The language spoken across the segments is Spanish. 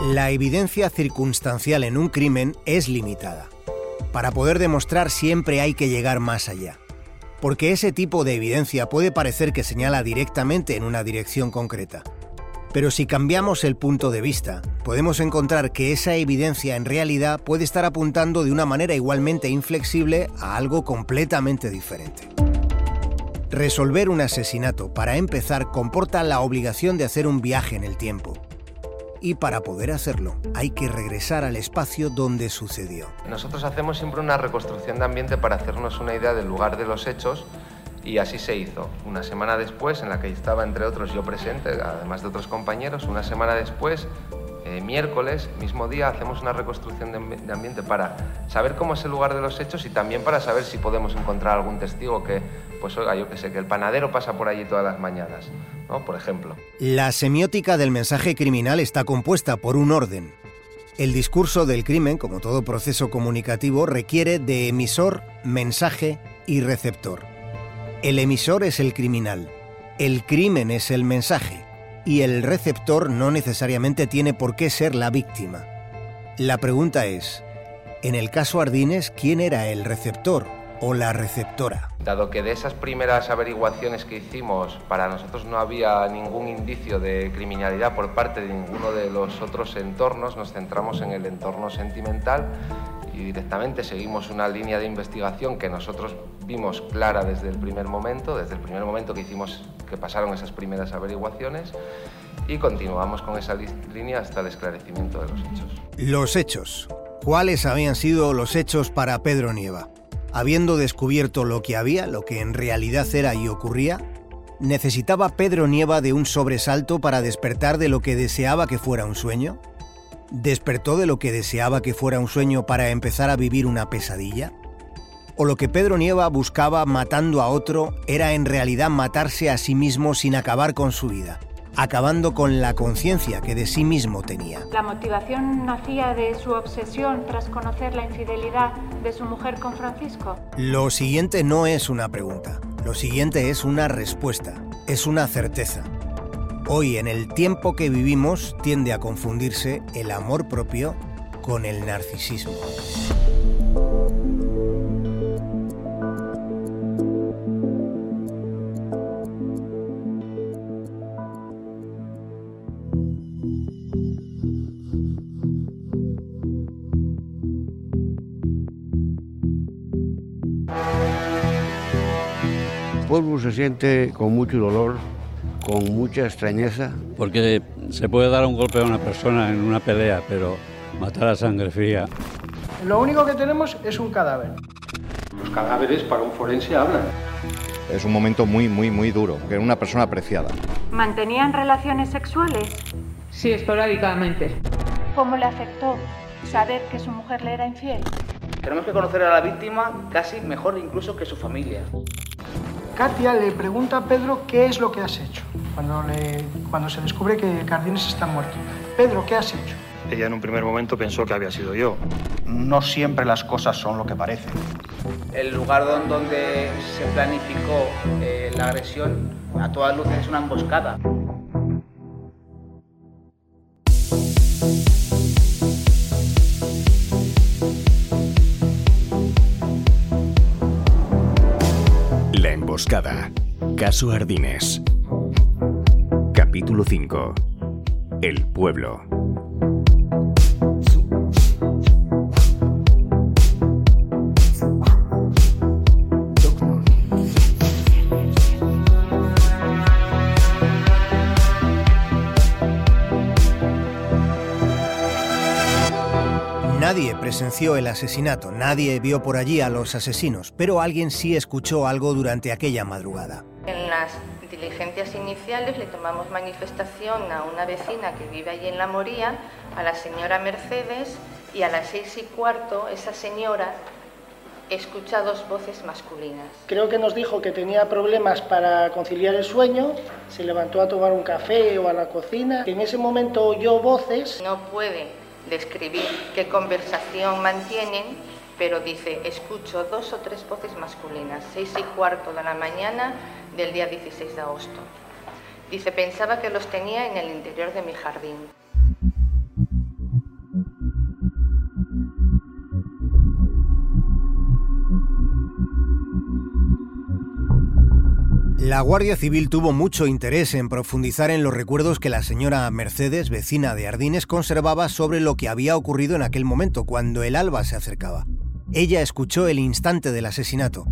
La evidencia circunstancial en un crimen es limitada. Para poder demostrar siempre hay que llegar más allá. Porque ese tipo de evidencia puede parecer que señala directamente en una dirección concreta. Pero si cambiamos el punto de vista, podemos encontrar que esa evidencia en realidad puede estar apuntando de una manera igualmente inflexible a algo completamente diferente. Resolver un asesinato, para empezar, comporta la obligación de hacer un viaje en el tiempo. Y para poder hacerlo, hay que regresar al espacio donde sucedió. Nosotros hacemos siempre una reconstrucción de ambiente para hacernos una idea del lugar de los hechos y así se hizo. Una semana después, en la que estaba entre otros yo presente, además de otros compañeros, una semana después, eh, miércoles, mismo día, hacemos una reconstrucción de, ambiente para saber cómo es el lugar de los hechos y también para saber si podemos encontrar algún testigo que, pues oiga, yo que sé, que el panadero pasa por allí todas las mañanas, ¿no? Por ejemplo. La semiótica del mensaje criminal está compuesta por un orden. El discurso del crimen, como todo proceso comunicativo, requiere de emisor, mensaje y receptor. El emisor es el criminal, el crimen es el mensaje y el receptor no necesariamente tiene por qué ser la víctima. La pregunta es, en el caso Ardines, ¿quién era el receptor o la receptora? Dado que de esas primeras averiguaciones que hicimos para nosotros no había ningún indicio de criminalidad por parte de ninguno de los otros entornos, nos centramos en el entorno sentimental y directamente seguimos una línea de investigación que nosotros vimos clara desde el primer momento, desde el primer momento que hicimos que pasaron esas primeras averiguaciones y continuamos con esa línea hasta el esclarecimiento de los hechos. Los hechos. ¿Cuáles habían sido los hechos para Pedro Nieva? Habiendo descubierto lo que había, lo que en realidad era y ocurría, ¿necesitaba Pedro Nieva de un sobresalto para despertar de lo que deseaba que fuera un sueño? ¿Despertó de lo que deseaba que fuera un sueño para empezar a vivir una pesadilla? ¿O lo que Pedro Nieva buscaba matando a otro era en realidad matarse a sí mismo sin acabar con su vida, acabando con la conciencia que de sí mismo tenía? ¿La motivación nacía de su obsesión tras conocer la infidelidad de su mujer con Francisco? Lo siguiente no es una pregunta, lo siguiente es una respuesta, es una certeza. Hoy, en el tiempo que vivimos, tiende a confundirse el amor propio con el narcisismo. Pueblo se siente con mucho dolor con mucha extrañeza. Porque se puede dar un golpe a una persona en una pelea, pero matar a sangre fría. Lo único que tenemos es un cadáver. Los cadáveres para un forense hablan. Es un momento muy, muy, muy duro, que era una persona apreciada. ¿Mantenían relaciones sexuales? Sí, esporádicamente. ¿Cómo le afectó saber que su mujer le era infiel? Tenemos que conocer a la víctima casi mejor incluso que su familia. Katia le pregunta a Pedro qué es lo que has hecho cuando, le, cuando se descubre que Cardines está muerto. Pedro, ¿qué has hecho? Ella en un primer momento pensó que había sido yo. No siempre las cosas son lo que parecen. El lugar donde se planificó eh, la agresión a todas luces es una emboscada. Caso Ardines. Capítulo 5. El pueblo. Nadie presenció el asesinato, nadie vio por allí a los asesinos, pero alguien sí escuchó algo durante aquella madrugada. En las diligencias iniciales le tomamos manifestación a una vecina que vive allí en La Moría, a la señora Mercedes, y a las seis y cuarto esa señora escucha dos voces masculinas. Creo que nos dijo que tenía problemas para conciliar el sueño, se levantó a tomar un café o a la cocina, en ese momento oyó voces. No puede describir qué conversación mantienen, pero dice, escucho dos o tres voces masculinas, seis y cuarto de la mañana del día 16 de agosto. Dice, pensaba que los tenía en el interior de mi jardín. La Guardia Civil tuvo mucho interés en profundizar en los recuerdos que la señora Mercedes, vecina de Ardines, conservaba sobre lo que había ocurrido en aquel momento, cuando el alba se acercaba. Ella escuchó el instante del asesinato,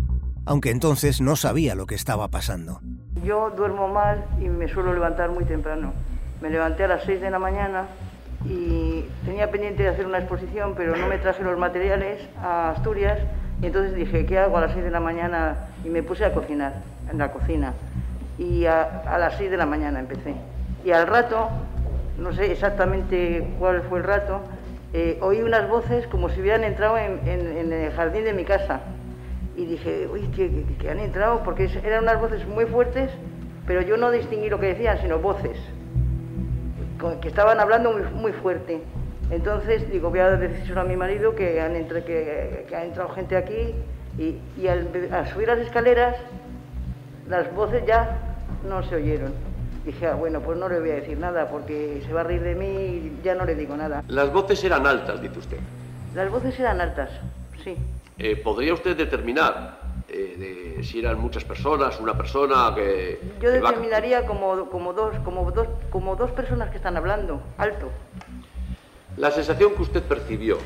aunque entonces no sabía lo que estaba pasando. Yo duermo mal y me suelo levantar muy temprano. Me levanté a las 6 de la mañana y tenía pendiente de hacer una exposición, pero no me traje los materiales a Asturias y entonces dije, ¿qué hago a las 6 de la mañana? Y me puse a cocinar en la cocina. Y a, las 6 de la mañana empecé. Y al rato, no sé exactamente cuál fue el rato, eh, oí unas voces como si hubieran entrado en, el jardín de mi casa. Y dije, uy, que, han entrado, porque eran unas voces muy fuertes, pero yo no distinguí lo que decían, sino voces, que estaban hablando muy, muy fuerte. Entonces digo, voy a decir a mi marido que han, entre, que, ha entrado gente aquí y, y al, subir las escaleras las voces ya no se oyeron. Dije, ah, bueno, pues no le voy a decir nada porque se va a reír de mí y ya no le digo nada. Las voces eran altas, dice usted. Las voces eran altas, sí. Eh, ¿Podría usted determinar eh, de, si eran muchas personas, una persona que... Yo determinaría como, como, dos, como, dos, como dos personas que están hablando, alto. La sensación que usted percibió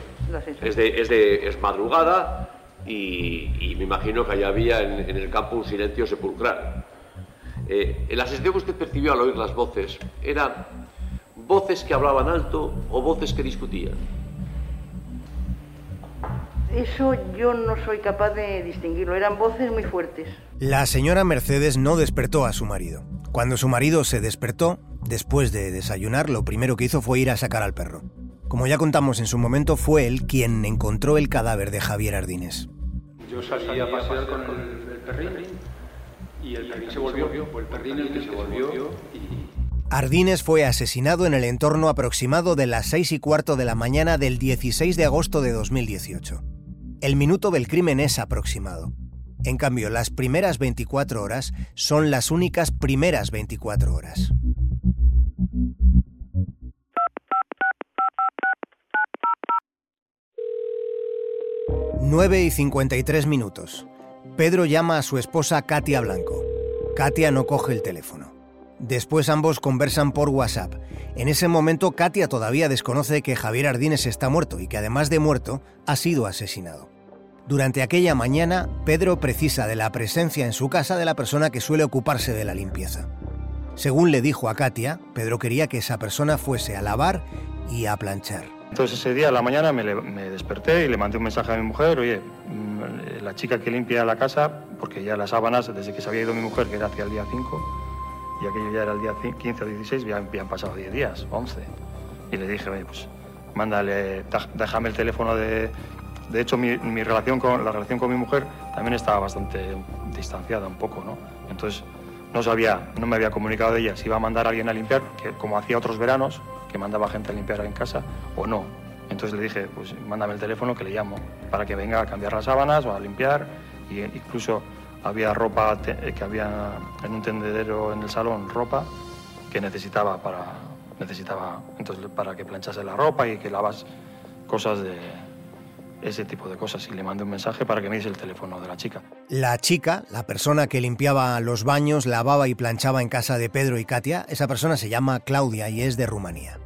es, de, es, de, es madrugada y, me imagino que allá había en, el campo un silencio sepulcral. Eh, la sensación que usted percibió al oír las voces, ¿eran voces que hablaban alto o voces que discutían? Eso yo no soy capaz de distinguirlo, eran voces muy fuertes. La señora Mercedes no despertó a su marido. Cuando su marido se despertó, después de desayunar, lo primero que hizo fue ir a sacar al perro. Como ya contamos en su momento, fue él quien encontró el cadáver de Javier Ardines. Yo salí a pasear con el, perrín y el perrín se volvió, el perrín el que se volvió Ardines fue asesinado en el entorno aproximado de las 6 y cuarto de la mañana del 16 de agosto de 2018. El minuto del crimen es aproximado. En cambio, las primeras 24 horas son las únicas primeras 24 horas. 9 y 53 minutos. Pedro llama a su esposa Katia Blanco. Katia no coge el teléfono. Después ambos conversan por WhatsApp. En ese momento Katia todavía desconoce que Javier Ardines está muerto y que además de muerto ha sido asesinado. Durante aquella mañana, Pedro precisa de la presencia en su casa de la persona que suele ocuparse de la limpieza. Según le dijo a Katia, Pedro quería que esa persona fuese a lavar y a planchar. Entonces ese día a la mañana me, desperté y le mandé un mensaje a mi mujer, oye, mm, la chica que limpia la casa, porque ya las sábanas, desde que se había ido mi mujer, que era hacia el día 5, y aquello ya era el día 15 o 16, ya habían pasado 10 días, 11. Y le dije, oye, pues mándale, déjame el teléfono de... De hecho, mi, relación con, la relación con mi mujer también estaba bastante distanciada un poco, ¿no? Entonces, no sabía, no me había comunicado de ella si iba a mandar a alguien a limpiar, como hacía otros veranos, que mandaba gente a limpiar en casa o no. Entonces le dije, pues mándame el teléfono que le llamo para que venga a cambiar las sábanas o a limpiar. Y incluso había ropa que había en un tendedero en el salón, ropa que necesitaba para, necesitaba, entonces, para que planchase la ropa y que lavas cosas de, ese tipo de cosas y le mandé un mensaje para que me diese el teléfono de la chica. La chica, la persona que limpiaba los baños, lavaba y planchaba en casa de Pedro y Katia, esa persona se llama Claudia y es de Rumanía.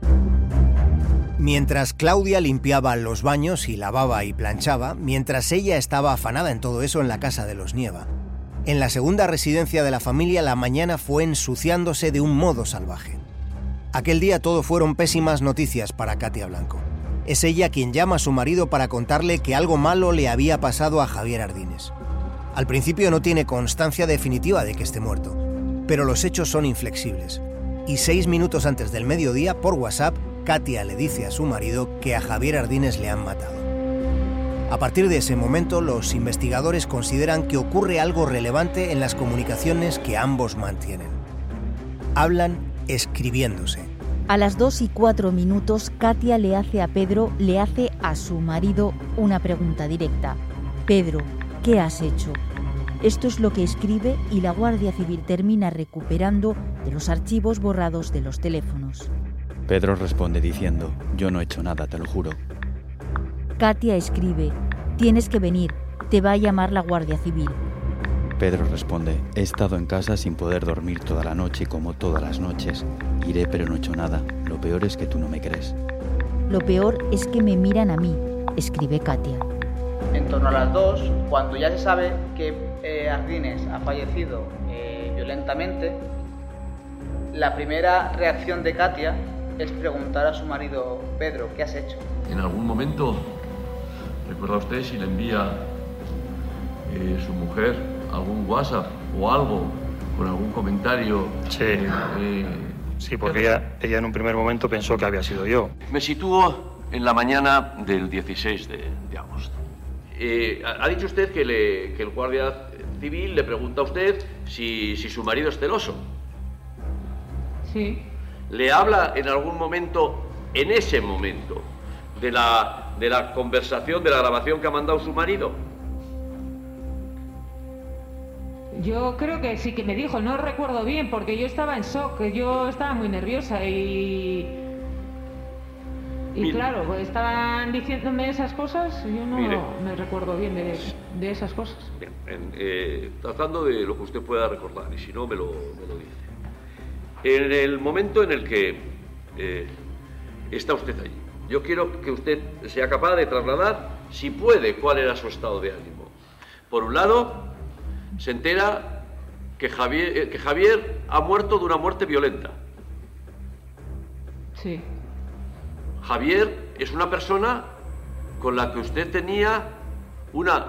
Mientras Claudia limpiaba los baños y lavaba y planchaba, mientras ella estaba afanada en todo eso en la casa de los Nieva, en la segunda residencia de la familia la mañana fue ensuciándose de un modo salvaje. Aquel día todo fueron pésimas noticias para Katia Blanco. Es ella quien llama a su marido para contarle que algo malo le había pasado a Javier Ardines. Al principio no tiene constancia definitiva de que esté muerto, pero los hechos son inflexibles. Y seis minutos antes del mediodía, por WhatsApp, Katia le dice a su marido que a Javier Ardines le han matado. A partir de ese momento, los investigadores consideran que ocurre algo relevante en las comunicaciones que ambos mantienen. Hablan escribiéndose a las 2 y 4 minutos, Katia le hace a Pedro, le hace a su marido una pregunta directa. Pedro, ¿qué has hecho? Esto es lo que escribe y la Guardia Civil termina recuperando de los archivos borrados de los teléfonos. Pedro responde diciendo, yo no he hecho nada, te lo juro. Katia escribe, tienes que venir, te va a llamar la Guardia Civil. Pedro responde, he estado en casa sin poder dormir toda la noche como todas las noches. Iré pero no he hecho nada. Lo peor es que tú no me crees. Lo peor es que me miran a mí, escribe Katia. En torno a las dos, cuando ya se sabe que eh, Ardines ha fallecido eh, violentamente, la primera reacción de Katia es preguntar a su marido, Pedro, ¿qué has hecho? En algún momento, ¿recuerda usted si le envía eh, su mujer algún WhatsApp o algo con algún comentario? Sí. sí, porque ella, ella en un primer momento pensó que había sido yo. Me sitúo en la mañana del 16 de, agosto. ha dicho usted que, le, que, el guardia civil le pregunta a usted si, si su marido es celoso. Sí. ¿Le habla en algún momento, en ese momento, de la, de la conversación, de la grabación que ha mandado su marido? Yo creo que sí que me dijo, no recuerdo bien, porque yo estaba en shock, yo estaba muy nerviosa y. Y claro, pues estaban diciéndome esas cosas, yo no me recuerdo bien de, esas cosas. Bien, eh, tratando de lo que usted pueda recordar, y si no, me lo, me lo dice. En el momento en el que eh, está usted allí, yo quiero que usted sea capaz de trasladar, si puede, cuál era su estado de ánimo. Por un lado, se entera que Javier, eh, que Javier ha muerto de una muerte violenta. Sí. Javier es una persona con la que usted tenía una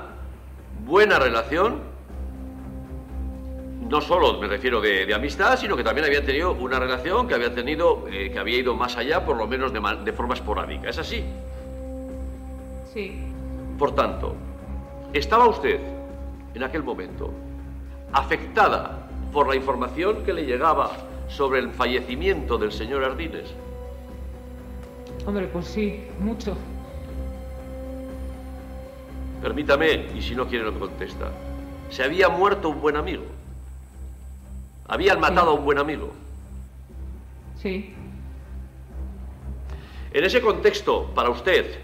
buena relación no solo me refiero de, amistad, sino que también había tenido una relación que había tenido, eh, que había ido más allá, por lo menos de, de forma esporádica. ¿Es así? Sí. Por tanto, ¿estaba usted en aquel momento afectada por la información que le llegaba sobre el fallecimiento del señor Ardines? Hombre, pues sí, mucho. Permítame, y si no quiere no me contesta. Se había muerto un buen amigo. Habían matado a un buen amigo. Sí. En ese contexto, para usted,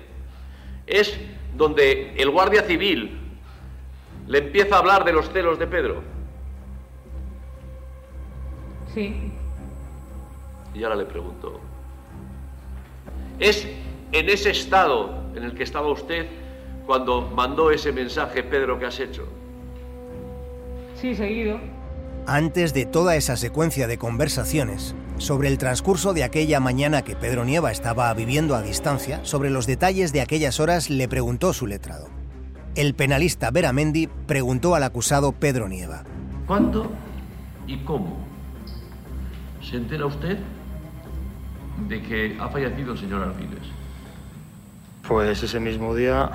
es donde el guardia civil le empieza a hablar de los celos de Pedro. Sí. Y ahora le pregunto, ¿es en ese estado en el que estaba usted cuando mandó ese mensaje, Pedro, que has hecho? Sí, seguido antes de toda esa secuencia de conversaciones, sobre el transcurso de aquella mañana que Pedro Nieva estaba viviendo a distancia, sobre los detalles de aquellas horas le preguntó su letrado. El penalista Beramendi preguntó al acusado Pedro Nieva. ¿Cuándo y cómo se entera usted de que ha fallecido el señor Arfiles? Pues ese mismo día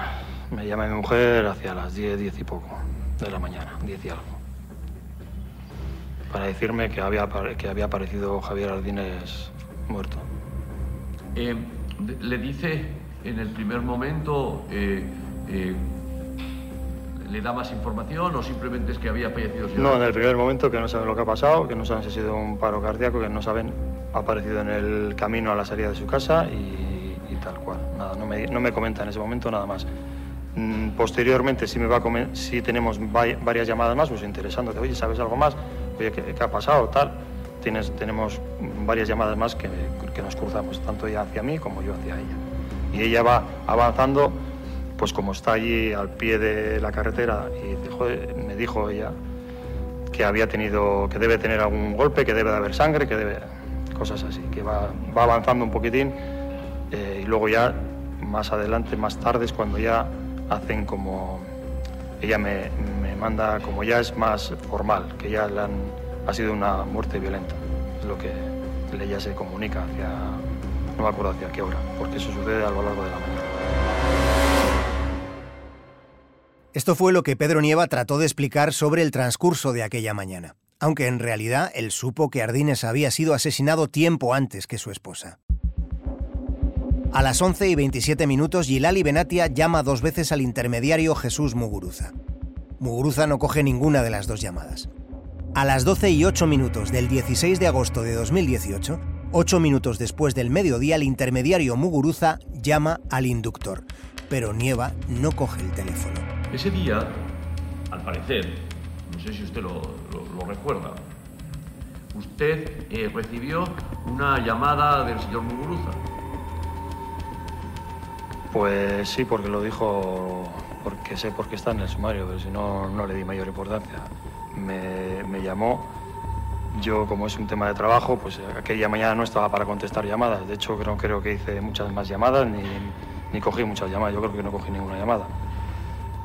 me llama mi mujer hacia las 10, 10 y poco de la mañana, 10 y algo para decirme que había, que había aparecido Javier Ardines muerto. Eh, ¿Le dice en el primer momento, eh, eh, le da más información o simplemente es que había fallecido? No, en el primer momento que no saben lo que ha pasado, que no saben si ha sido un paro cardíaco, que no saben, ha aparecido en el camino a la salida de su casa y, tal cual. Nada, no me, no me comenta en ese momento nada más. Mm, posteriormente sí, me va a sí tenemos varias llamadas más, pues interesándote, oye, ¿sabes algo más? oye, ¿qué, ha pasado? Tal. Tienes, tenemos varias llamadas más que, que, nos cruzamos, tanto ella hacia mí como yo hacia ella. Y ella va avanzando, pues como está allí al pie de la carretera, y me dijo ella que había tenido, que debe tener algún golpe, que debe de haber sangre, que debe. cosas así, que va, va avanzando un poquitín eh, y luego ya más adelante, más tarde, es cuando ya hacen como ella me, manda como ya es más formal, que ya ha sido una muerte violenta. Es lo que ella se comunica hacia, no me acuerdo hacia qué hora, porque eso sucede a lo largo de la mañana. Esto fue lo que Pedro Nieva trató de explicar sobre el transcurso de aquella mañana, aunque en realidad él supo que Ardines había sido asesinado tiempo antes que su esposa. A las 11 y 27 minutos, Gilali Benatia llama dos veces al intermediario Jesús Muguruza. Muguruza no coge ninguna de las dos llamadas. A las 12 y 8 minutos del 16 de agosto de 2018, ocho minutos después del mediodía, el intermediario Muguruza llama al inductor, pero Nieva no coge el teléfono. Ese día, al parecer, No sé si usted lo, recuerda. Usted eh, recibió una llamada del señor Muguruza. Pues sí, porque lo dijo, porque sé por qué está en el sumario, pero si no, no le di mayor importancia. Me, me llamó yo, como es un tema de trabajo, pues aquella mañana no estaba para contestar llamadas. De hecho, no creo que hice muchas más llamadas ni, ni cogí muchas llamadas. Yo creo que no cogí ninguna llamada.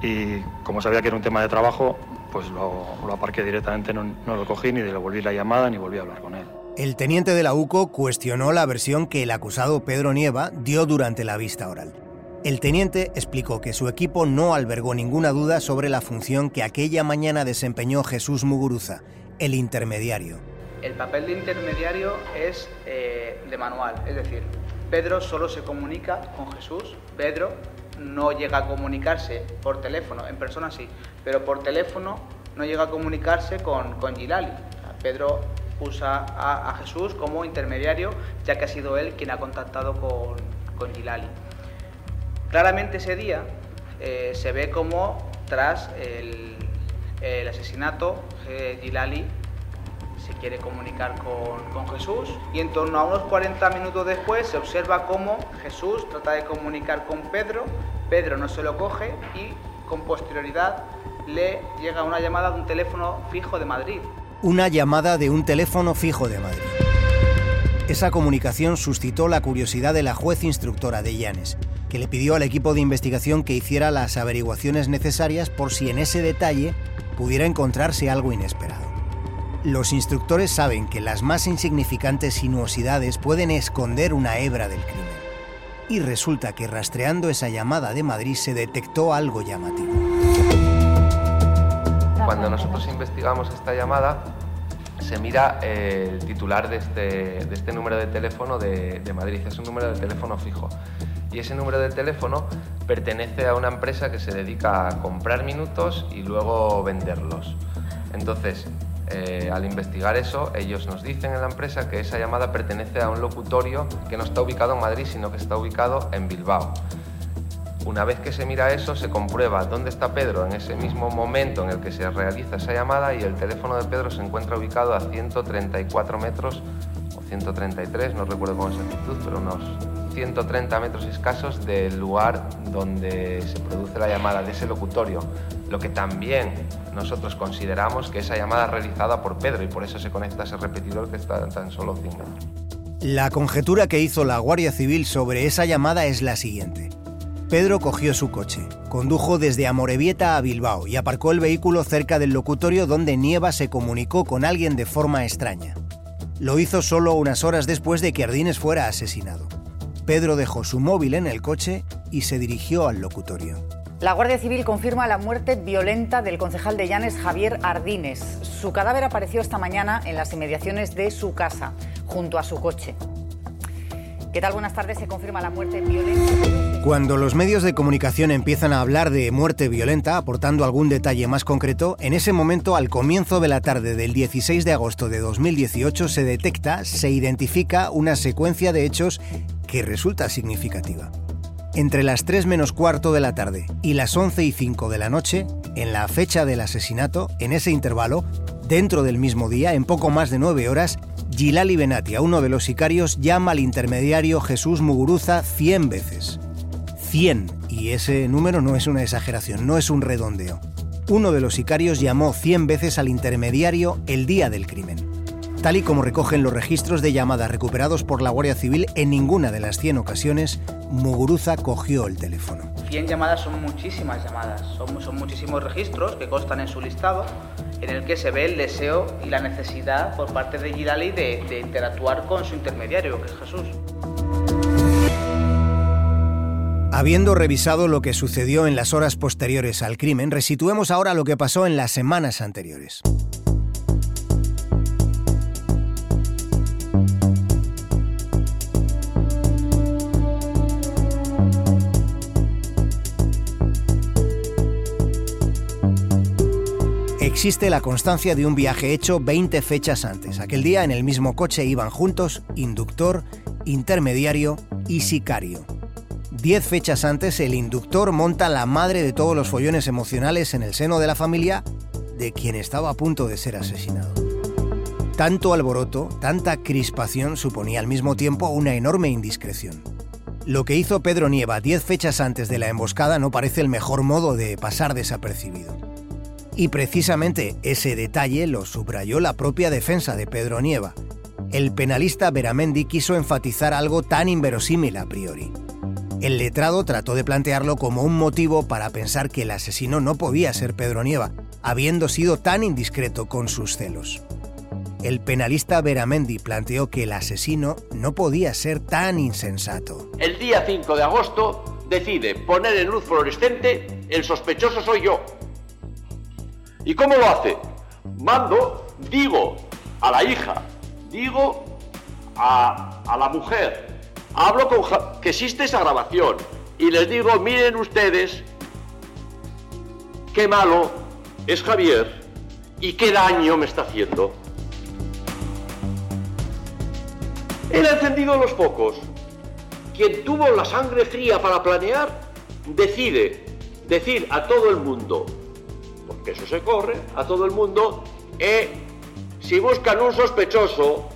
Y como sabía que era un tema de trabajo, pues lo, lo aparqué directamente, no, no, lo cogí ni le volví la llamada ni volví a hablar con él. El teniente de la UCO cuestionó la versión que el acusado Pedro Nieva dio durante la vista oral. El teniente explicó que su equipo no albergó ninguna duda sobre la función que aquella mañana desempeñó Jesús Muguruza el intermediario. El papel de intermediario es eh, de manual, es decir, Pedro solo se comunica con Jesús, Pedro no llega a comunicarse por teléfono, en persona sí, pero por teléfono no llega a comunicarse con, con Gilali. Pedro usa a, Jesús como intermediario, ya que ha sido él quien ha contactado con, con Gilali. Claramente ese día eh, se ve como tras el, asesinato, eh, Gilali se quiere comunicar con, Jesús y en torno a unos 40 minutos después se observa cómo Jesús trata de comunicar con Pedro, Pedro no se lo coge y con posterioridad le llega una llamada de un teléfono fijo de Madrid. Una llamada de un teléfono fijo de Madrid. Esa comunicación suscitó la curiosidad de la juez instructora de Llanes, que le pidió al equipo de investigación que hiciera las averiguaciones necesarias por si en ese detalle pudiera encontrarse algo inesperado. Los instructores saben que las más insignificantes sinuosidades pueden esconder una hebra del crimen. Y resulta que rastreando esa llamada de Madrid se detectó algo llamativo. Cuando nosotros investigamos esta llamada, se mira eh, el titular de este, de este número de teléfono de, de Madrid. Es un número de teléfono fijo y ese número de teléfono pertenece a una empresa que se dedica a comprar minutos y luego venderlos. Entonces, eh, al investigar eso, ellos nos dicen en la empresa que esa llamada pertenece a un locutorio que no está ubicado en Madrid, sino que está ubicado en Bilbao. Una vez que se mira eso, se comprueba dónde está Pedro en ese mismo momento en el que se realiza esa llamada y el teléfono de Pedro se encuentra ubicado a 134 metros o 133, no recuerdo con exactitud, pero unos 130 metros escasos del lugar donde se produce la llamada de ese locutorio, lo que también nosotros consideramos que esa llamada realizada por Pedro y por eso se conecta ese repetidor que está tan solo 100 metros. La conjetura que hizo la Guardia Civil sobre esa llamada es la siguiente. Pedro cogió su coche, condujo desde Amorebieta a Bilbao y aparcó el vehículo cerca del locutorio donde Nieva se comunicó con alguien de forma extraña. Lo hizo solo unas horas después de que Ardines fuera asesinado. Pedro dejó su móvil en el coche y se dirigió al locutorio. La Guardia Civil confirma la muerte violenta del concejal de Llanes, Javier Ardines. Su cadáver apareció esta mañana en las inmediaciones de su casa, junto a su coche. ¿Qué tal? Buenas tardes. Se confirma la muerte violenta. Cuando los medios de comunicación empiezan a hablar de muerte violenta, aportando algún detalle más concreto, en ese momento, al comienzo de la tarde del 16 de agosto de 2018, se detecta, se identifica una secuencia de hechos que resulta significativa. Entre las 3 menos cuarto de la tarde y las 11 y 5 de la noche, en la fecha del asesinato, en ese intervalo, dentro del mismo día, en poco más de 9 horas, Gilali Benatia, uno de los sicarios, llama al intermediario Jesús Muguruza 100 veces. 100, y ese número no es una exageración, no es un redondeo. Uno de los sicarios llamó 100 veces al intermediario el día del crimen. Tal y como recogen los registros de llamadas recuperados por la Guardia Civil, en ninguna de las 100 ocasiones Muguruza cogió el teléfono. 100 llamadas son muchísimas llamadas, son, son muchísimos registros que constan en su listado, en el que se ve el deseo y la necesidad por parte de Girali de, de interactuar con su intermediario, que es Jesús. Habiendo revisado lo que sucedió en las horas posteriores al crimen, resituemos ahora lo que pasó en las semanas anteriores. Existe la constancia de un viaje hecho 20 fechas antes. Aquel día en el mismo coche iban juntos inductor, intermediario y sicario. Diez fechas antes el inductor monta la madre de todos los follones emocionales en el seno de la familia de quien estaba a punto de ser asesinado. Tanto alboroto, tanta crispación suponía al mismo tiempo una enorme indiscreción. Lo que hizo Pedro Nieva diez fechas antes de la emboscada no parece el mejor modo de pasar desapercibido. Y precisamente ese detalle lo subrayó la propia defensa de Pedro Nieva. El penalista Beramendi quiso enfatizar algo tan inverosímil a priori. El letrado trató de plantearlo como un motivo para pensar que el asesino no podía ser Pedro Nieva, habiendo sido tan indiscreto con sus celos. El penalista Beramendi planteó que el asesino no podía ser tan insensato. El día 5 de agosto decide poner en luz fluorescente el sospechoso soy yo. ¿Y cómo lo hace? Mando, digo a la hija, digo a, la mujer, hablo con que existe esa grabación y les digo, miren ustedes qué malo es Javier y qué daño me está haciendo. Él ha encendido los focos. Quien tuvo la sangre fría para planear, decide decir a todo el mundo, porque eso se corre, a todo el mundo, eh, si buscan un sospechoso,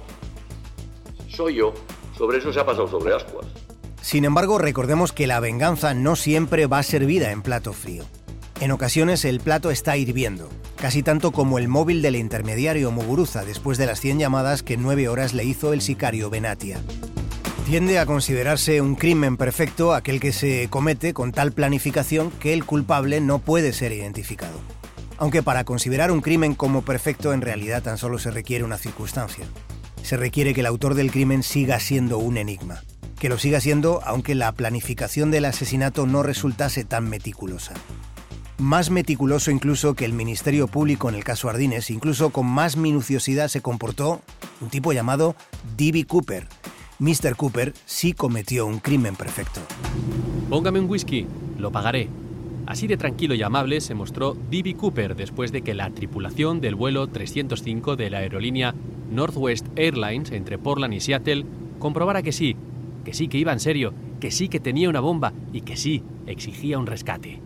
soy yo. Sobre eso se ha pasado sobre ascuas. Sin embargo, recordemos que la venganza no siempre va servida en plato frío. En ocasiones el plato está hirviendo, casi tanto como el móvil del intermediario Muguruza después de las 100 llamadas que en 9 horas le hizo el sicario Benatia. Tiende a considerarse un crimen perfecto aquel que se comete con tal planificación que el culpable no puede ser identificado. Aunque para considerar un crimen como perfecto en realidad tan solo se requiere una circunstancia. Se requiere que el autor del crimen siga siendo un enigma. Que lo siga siendo aunque la planificación del asesinato no resultase tan meticulosa más meticuloso incluso que el Ministerio Público en el caso Ardines, incluso con más minuciosidad se comportó un tipo llamado D.B. Cooper. Mr. Cooper sí cometió un crimen perfecto. Póngame un whisky, lo pagaré. Así de tranquilo y amable se mostró D.B. Cooper después de que la tripulación del vuelo 305 de la aerolínea Northwest Airlines entre Portland y Seattle comprobara que sí, que sí que iba en serio, que sí que tenía una bomba y que sí exigía un rescate.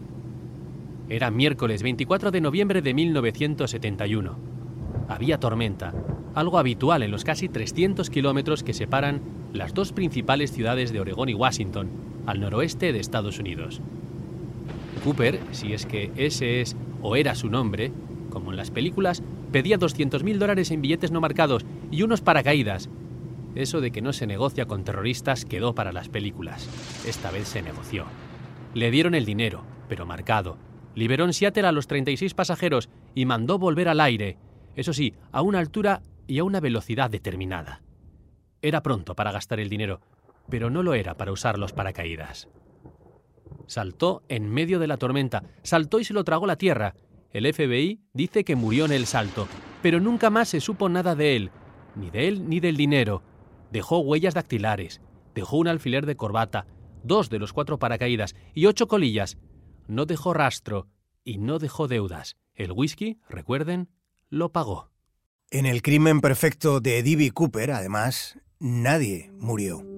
Era miércoles 24 de noviembre de 1971. Había tormenta, algo habitual en los casi 300 kilómetros que separan las dos principales ciudades de Oregón y Washington, al noroeste de Estados Unidos. Cooper, si es que ese es o era su nombre, como en las películas, pedía 200.000 dólares en billetes no marcados y unos paracaídas. Eso de que no se negocia con terroristas quedó para las películas. Esta vez se negoció. Le dieron el dinero, pero marcado, liberó en Seattle a los 36 pasajeros y mandó volver al aire, eso sí, a una altura y a una velocidad determinada. Era pronto para gastar el dinero, pero no lo era para usar los paracaídas. Saltó en medio de la tormenta, saltó y se lo tragó la tierra. El FBI dice que murió en el salto, pero nunca más se supo nada de él, ni de él ni del dinero. Dejó huellas dactilares, dejó un alfiler de corbata, dos de los cuatro paracaídas y ocho colillas, no dejó rastro y no dejó deudas. El whisky, recuerden, lo pagó. En el crimen perfecto de D.B. Cooper, además, nadie murió.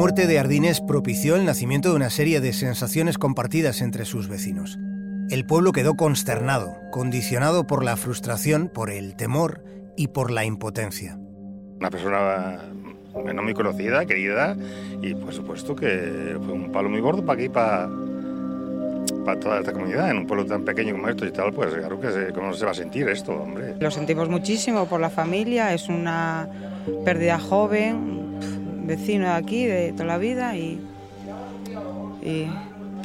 Muerte de Ardines propició el nacimiento de una serie de sensaciones compartidas entre sus vecinos. El pueblo quedó consternado, condicionado por la frustración, por el temor y por la impotencia. Una persona no muy conocida, querida, y por supuesto que fue un palo muy gordo para aquí, para, para toda esta comunidad. En un pueblo tan pequeño como esto y tal, pues claro que se, cómo se va a sentir esto, hombre. Lo sentimos muchísimo por la familia, es una pérdida joven, vecino de aquí de toda la vida y, y,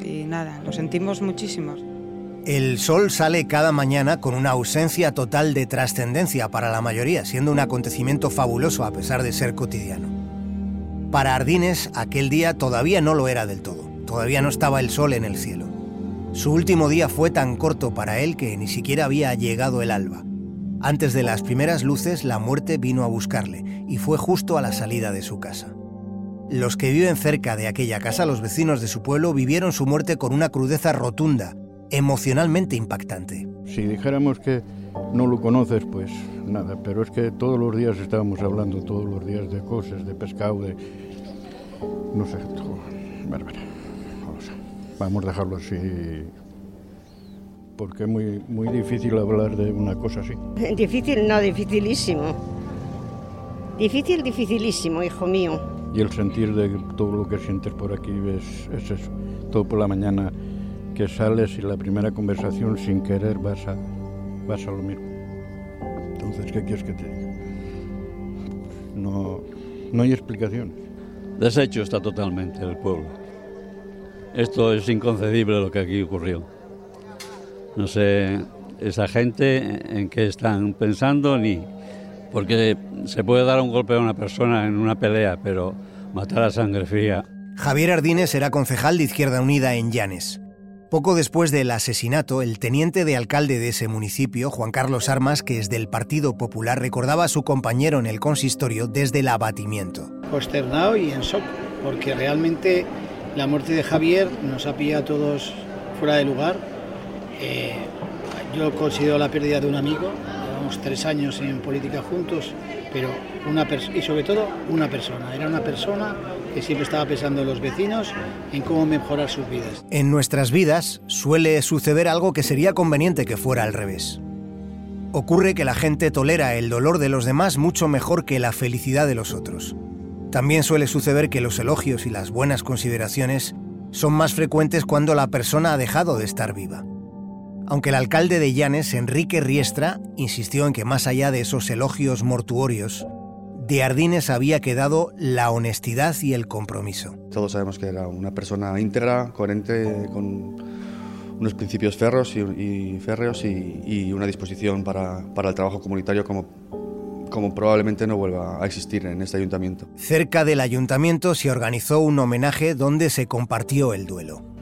y nada, lo sentimos muchísimo. El sol sale cada mañana con una ausencia total de trascendencia para la mayoría, siendo un acontecimiento fabuloso a pesar de ser cotidiano. Para Ardines, aquel día todavía no lo era del todo, todavía no estaba el sol en el cielo. Su último día fue tan corto para él que ni siquiera había llegado el alba. Antes de las primeras luces, la muerte vino a buscarle y fue justo a la salida de su casa. Los que viven cerca de aquella casa, los vecinos de su pueblo, vivieron su muerte con una crudeza rotunda, emocionalmente impactante. Si dijéramos que no lo conoces, pues nada, pero es que todos los días estábamos hablando, todos los días de cosas, de pescado, de... no sé, bárbara. Vamos a dejarlo así porque es muy, muy difícil hablar de una cosa así. Difícil, no, dificilísimo. Difícil, dificilísimo, hijo mío. Y el sentir de todo lo que sientes por aquí es, es eso. Todo por la mañana que sales y la primera conversación sin querer vas a, vas a lo mismo. Entonces, ¿qué quieres que te diga? No, no hay explicación. Deshecho está totalmente el pueblo. Esto es inconcebible lo que aquí ocurrió. No sé esa gente en qué están pensando ni porque se puede dar un golpe a una persona en una pelea, pero matar a sangre fría. Javier Ardines era concejal de Izquierda Unida en Llanes. Poco después del asesinato, el teniente de alcalde de ese municipio, Juan Carlos Armas, que es del Partido Popular, recordaba a su compañero en el consistorio desde el abatimiento. Consternado y en shock, porque realmente la muerte de Javier nos ha pillado a todos fuera de lugar. Eh, yo considero la pérdida de un amigo, llevamos tres años en política juntos, pero una y sobre todo una persona. Era una persona que siempre estaba pensando en los vecinos, en cómo mejorar sus vidas. En nuestras vidas suele suceder algo que sería conveniente que fuera al revés. Ocurre que la gente tolera el dolor de los demás mucho mejor que la felicidad de los otros. También suele suceder que los elogios y las buenas consideraciones son más frecuentes cuando la persona ha dejado de estar viva. Aunque el alcalde de Llanes, Enrique Riestra, insistió en que más allá de esos elogios mortuorios, de Ardines había quedado la honestidad y el compromiso. Todos sabemos que era una persona íntegra, coherente, con unos principios ferros y, férreos y, una disposición para, el trabajo comunitario como, como probablemente no vuelva a existir en este ayuntamiento. Cerca del ayuntamiento se organizó un homenaje donde se compartió el duelo.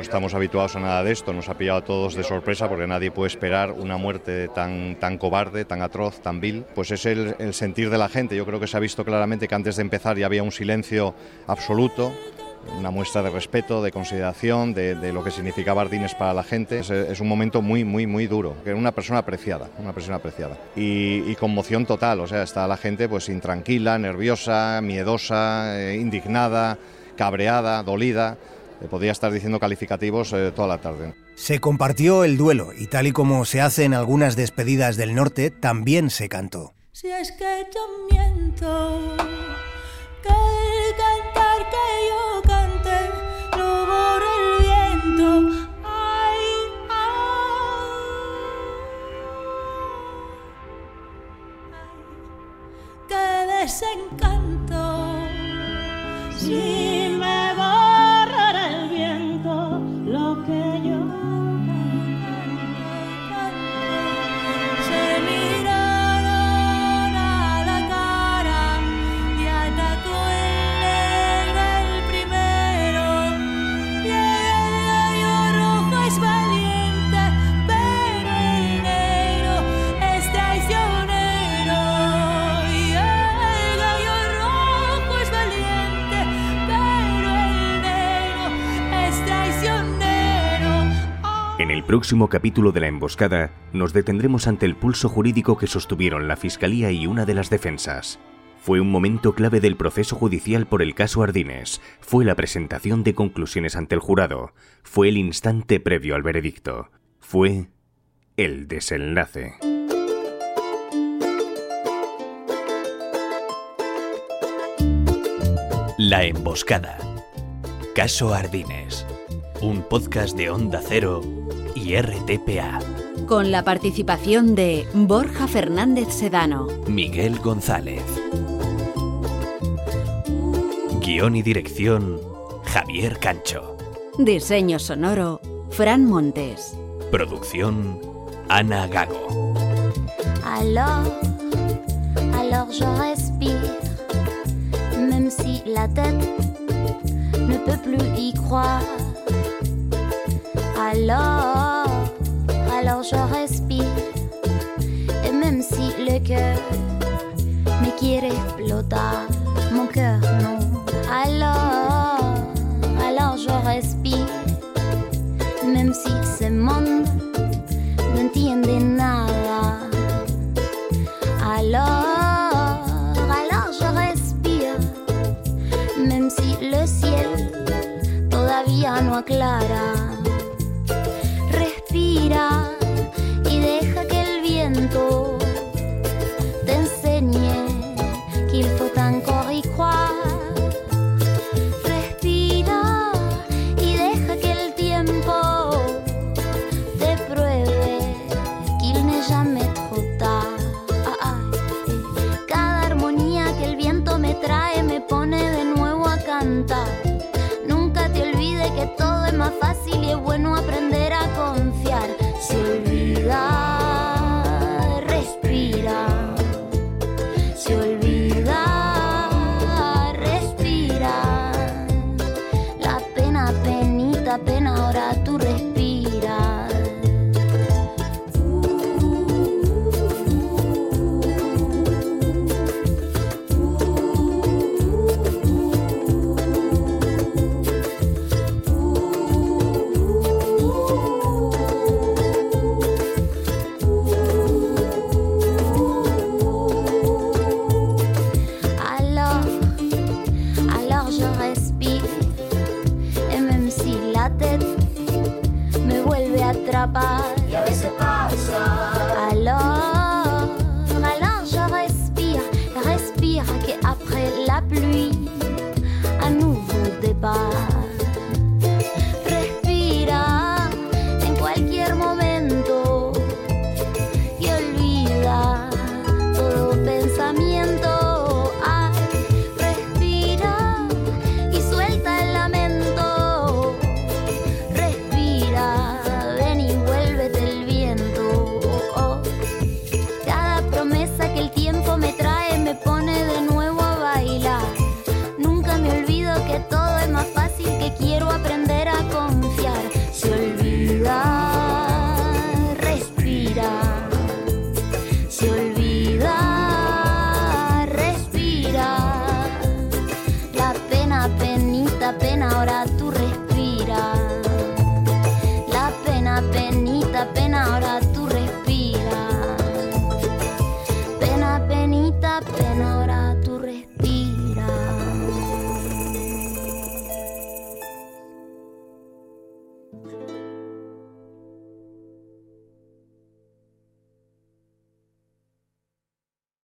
No estamos habituados a nada de esto, nos ha pillado a todos de sorpresa porque nadie puede esperar una muerte tan, tan cobarde, tan atroz, tan vil. Pues es el, sentir de la gente. Yo creo que se ha visto claramente que antes de empezar ya había un silencio absoluto, una muestra de respeto, de consideración, de, lo que significaba Ardines para la gente. Es, un momento muy, muy, muy duro. Que una persona apreciada, una persona apreciada. Y, conmoción total, o sea, está la gente pues intranquila, nerviosa, miedosa, eh, indignada, cabreada, dolida. Podría estar diciendo calificativos eh, toda la tarde. Se compartió el duelo y tal y como se hace en algunas despedidas del norte, también se cantó. Si es que yo miento, que el cantar que yo canté lo borra el viento. Ay, ay, qué desencanto. Próximo capítulo de La Emboscada nos detendremos ante el pulso jurídico que sostuvieron la Fiscalía y una de las defensas. Fue un momento clave del proceso judicial por el caso Ardines, fue la presentación de conclusiones ante el jurado, fue el instante previo al veredicto, fue el desenlace. La Emboscada. Caso Ardines. Un podcast de Onda Cero y RTPA. Con la participación de Borja Fernández Sedano, Miguel González. Guión y dirección, Javier Cancho. Diseño sonoro, Fran Montes. Producción, Ana Gago. Alors, alors je respire, même si la tête ne peut plus y croire. alors, alors je respire. Et même si le cœur me quiere mon cœur non. Alors, alors je respire. Même si ce monde n'entiende nada. Alors, alors je respire. Même si le ciel todavía no aclara.